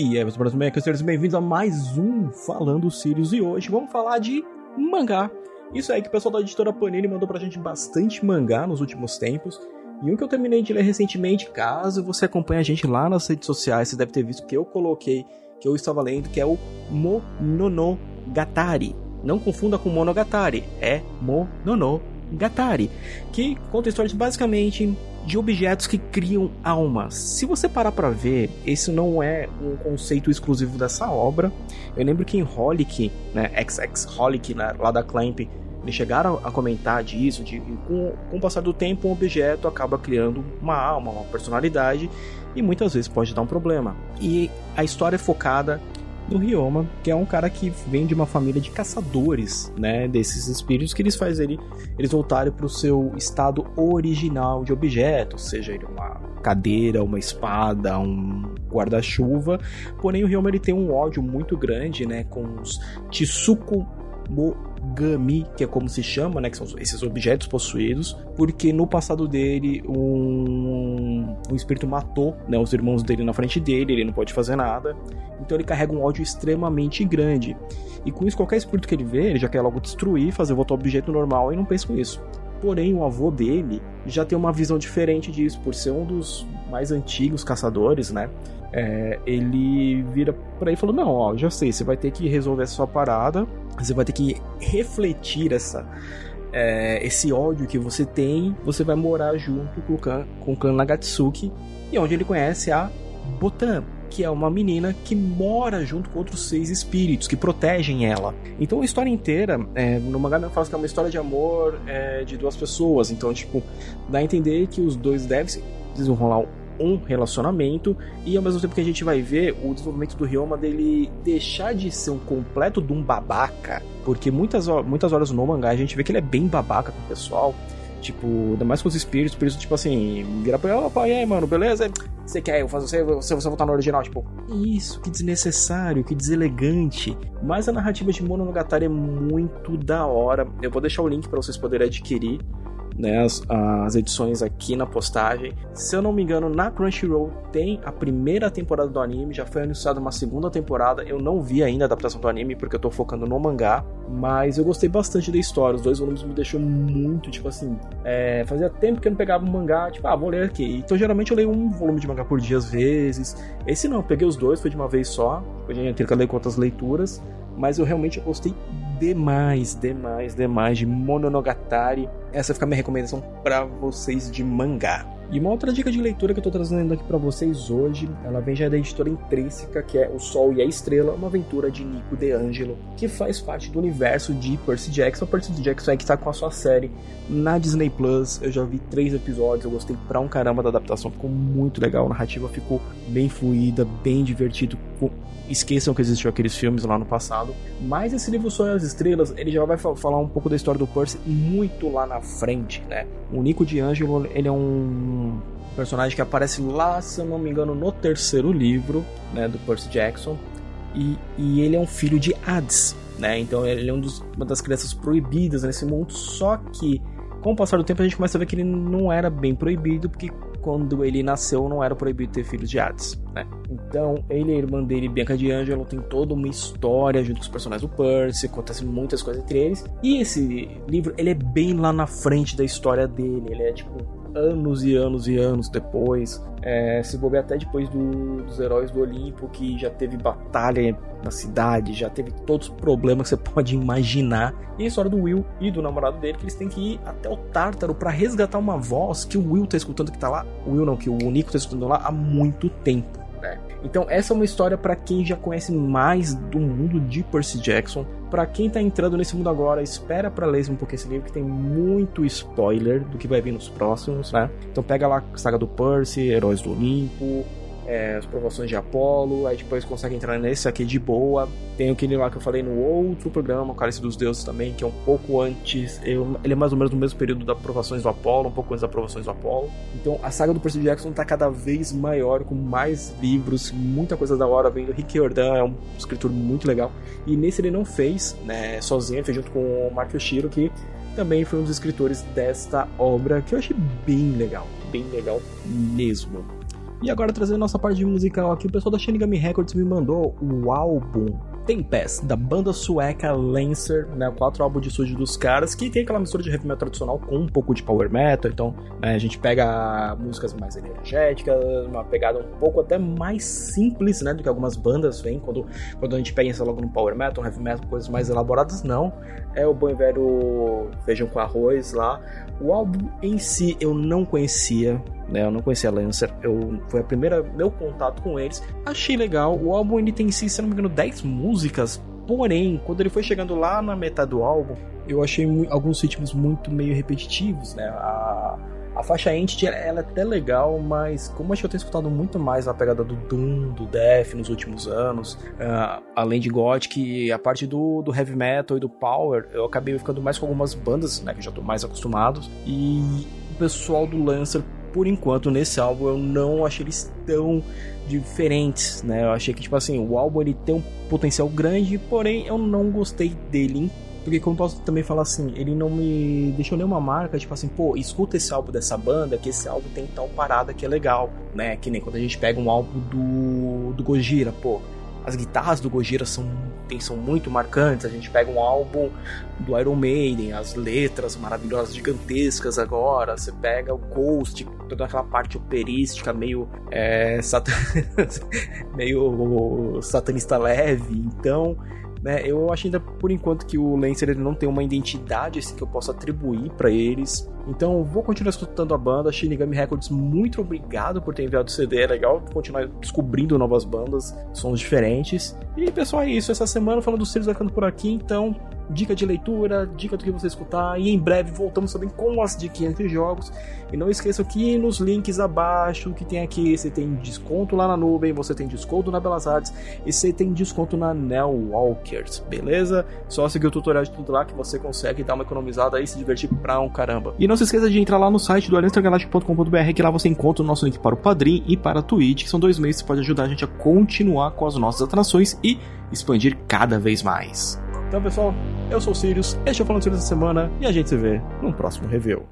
E aí, meus brothers bem-vindos a mais um Falando Sirius e hoje vamos falar de mangá. Isso aí que o pessoal da editora Panini mandou pra gente bastante mangá nos últimos tempos. E um que eu terminei de ler recentemente, caso você acompanhe a gente lá nas redes sociais, você deve ter visto que eu coloquei, que eu estava lendo, que é o Mononogatari. Não confunda com Monogatari, é Mononogatari, que conta histórias basicamente de objetos que criam almas. Se você parar para ver, esse não é um conceito exclusivo dessa obra. Eu lembro que em Holic, né, XX Holic, né, lá da Clamp, eles chegaram a comentar disso, de com, com o passar do tempo um objeto acaba criando uma alma, uma personalidade e muitas vezes pode dar um problema. E a história é focada do Ryoma, que é um cara que vem de uma família de caçadores, né, desses espíritos que eles fazem ele, eles voltarem para o seu estado original de objeto, seja ele uma cadeira, uma espada, um guarda-chuva. Porém o Ryoma ele tem um ódio muito grande, né, com os Tsuku que é como se chama, né, que são esses objetos possuídos, porque no passado dele um, um espírito matou né, os irmãos dele na frente dele, ele não pode fazer nada, então ele carrega um ódio extremamente grande. E com isso, qualquer espírito que ele vê, ele já quer logo destruir, fazer voltar ao objeto normal e não pensa com isso. Porém, o avô dele já tem uma visão diferente disso, por ser um dos mais antigos caçadores, né? É, ele vira para ele e falou: Não, ó, já sei, você vai ter que resolver essa sua parada, você vai ter que refletir essa, é, esse ódio que você tem, você vai morar junto com o clã, com o Nagatsuki, e onde ele conhece a Botan, que é uma menina que mora junto com outros seis espíritos que protegem ela. Então a história inteira, é, no mangá não fala que é uma história de amor é, de duas pessoas. Então, tipo, dá a entender que os dois devem desenrolar um relacionamento e ao mesmo tempo que a gente vai ver o desenvolvimento do Ryoma dele deixar de ser um completo de um babaca, porque muitas, muitas horas no mangá a gente vê que ele é bem babaca com o pessoal. Tipo, ainda mais com os espíritos, por isso, tipo assim, vira pra ele, opa, e aí, mano, beleza? Você quer eu fazer você, você voltar no original? Tipo, isso, que desnecessário, que deselegante. Mas a narrativa de Mononogatari é muito da hora. Eu vou deixar o link para vocês poderem adquirir né, as, as, edições aqui na postagem. Se eu não me engano, na Crunchyroll tem a primeira temporada do anime, já foi anunciada uma segunda temporada. Eu não vi ainda a adaptação do anime porque eu tô focando no mangá, mas eu gostei bastante da história. Os dois volumes me deixou muito, tipo assim, é, fazia tempo que eu não pegava um mangá, tipo, ah, vou ler aqui. Então geralmente eu leio um volume de mangá por dia às vezes. Esse não, eu peguei os dois, foi de uma vez só. Eu que ler com outras leituras, mas eu realmente gostei demais, demais, demais de Mononogatari. Essa fica a minha recomendação para vocês de mangá. E uma outra dica de leitura que eu tô trazendo aqui para vocês hoje, ela vem já da editora intrínseca, que é O Sol e a Estrela, uma aventura de Nico De Angelo, que faz parte do universo de Percy Jackson. Percy Jackson é que tá com a sua série na Disney Plus. Eu já vi três episódios, eu gostei pra um caramba da adaptação, ficou muito legal, a narrativa ficou bem fluida, bem divertido, esqueçam que existiu aqueles filmes lá no passado. Mas esse livro Sonho as Estrelas, ele já vai falar um pouco da história do Percy muito lá na frente, né? O Nico de Angelo, ele é um personagem que aparece lá, se eu não me engano, no terceiro livro, né, do Percy Jackson. E, e ele é um filho de Hades, né? Então ele é um dos, uma das crianças proibidas nesse mundo, só que com o passar do tempo a gente começa a ver que ele não era bem proibido, porque quando ele nasceu não era proibido ter filhos de Hades, né? Então, ele e a irmã dele, Bianca de Angelo, tem toda uma história junto com os personagens do Percy, acontece muitas coisas entre eles. E esse livro, ele é bem lá na frente da história dele, ele é tipo anos e anos e anos depois. É, se bobear até depois do, dos Heróis do Olimpo, que já teve batalha na cidade, já teve todos os problemas que você pode imaginar. E a história do Will e do namorado dele, que eles têm que ir até o Tártaro para resgatar uma voz que o Will tá escutando que tá lá. O Will não, que o Nico tá escutando lá há muito tempo. Então essa é uma história para quem já conhece mais do mundo de Percy Jackson. Para quem tá entrando nesse mundo agora, espera para ler um pouco esse livro que tem muito spoiler do que vai vir nos próximos, né? Então pega lá saga do Percy, Heróis do Olimpo, é, as provações de Apolo, aí depois consegue entrar nesse aqui de boa. Tem aquele lá que eu falei no outro programa, o Cálice dos Deuses também, que é um pouco antes, ele é mais ou menos no mesmo período das aprovações do Apolo, um pouco antes das aprovações do Apolo. Então a saga do Percy Jackson tá cada vez maior, com mais livros, muita coisa da hora vendo. Rick Jordan é um escritor muito legal. E nesse ele não fez, né, sozinho, ele fez junto com o Mark Yoshiro, que também foi um dos escritores desta obra, que eu achei bem legal, bem legal mesmo. E agora trazendo nossa parte musical aqui, o pessoal da Shinigami Records me mandou o álbum Tempest, da banda sueca Lancer, né, quatro álbuns de estúdio dos caras, que tem aquela mistura de heavy metal tradicional com um pouco de power metal, então né, a gente pega músicas mais energéticas, uma pegada um pouco até mais simples, né, do que algumas bandas vêm, quando, quando a gente pega isso logo no power metal, heavy metal, coisas mais elaboradas, não, é o bom e velho feijão com arroz lá, o álbum em si eu não conhecia, né? Eu não conhecia Lancer, eu, foi a primeira meu contato com eles. Achei legal, o álbum ele tem se não me engano, 10 músicas, porém, quando ele foi chegando lá na metade do álbum, eu achei alguns ritmos muito meio repetitivos, né? A, a faixa Entity ela é até legal, mas como acho que eu tenho escutado muito mais a pegada do Doom, do Death nos últimos anos, uh, além de Gothic, a parte do, do Heavy Metal e do Power, eu acabei ficando mais com algumas bandas, né, que já estou mais acostumado, e o pessoal do Lancer por enquanto, nesse álbum, eu não achei eles tão diferentes, né? Eu achei que, tipo assim, o álbum ele tem um potencial grande, porém eu não gostei dele porque como posso também falar assim, ele não me deixou nenhuma marca, tipo assim, pô, escuta esse álbum dessa banda, que esse álbum tem tal parada que é legal, né? Que nem quando a gente pega um álbum do, do Gojira, pô, as guitarras do Gojira são, são muito marcantes. A gente pega um álbum do Iron Maiden, as letras maravilhosas, gigantescas agora. Você pega o Ghost, toda aquela parte operística, meio, é, meio satanista leve. Então, né, eu acho ainda por enquanto que o Lancer ele não tem uma identidade assim, que eu possa atribuir para eles. Então vou continuar escutando a banda. Shinigami Records, muito obrigado por ter enviado o CD. É legal continuar descobrindo novas bandas, sons diferentes. E pessoal, é isso. Essa semana falando dos Sirius ficando por aqui. Então dica de leitura, dica do que você escutar. E em breve voltamos também com as dicas de jogos. E não esqueçam que nos links abaixo que tem aqui, você tem desconto lá na nuvem, você tem desconto na Belas Artes e você tem desconto na Neo Walkers, beleza? Só seguir o tutorial de tudo lá que você consegue dar uma economizada e se divertir pra um caramba. E não se esqueça de entrar lá no site do aliançagaláctico.com.br que lá você encontra o nosso link para o Padrim e para a Twitch, que são dois meios que pode ajudar a gente a continuar com as nossas atrações e expandir cada vez mais. Então, pessoal, eu sou o Sirius, este é o Falando Sirius da Semana e a gente se vê no próximo review.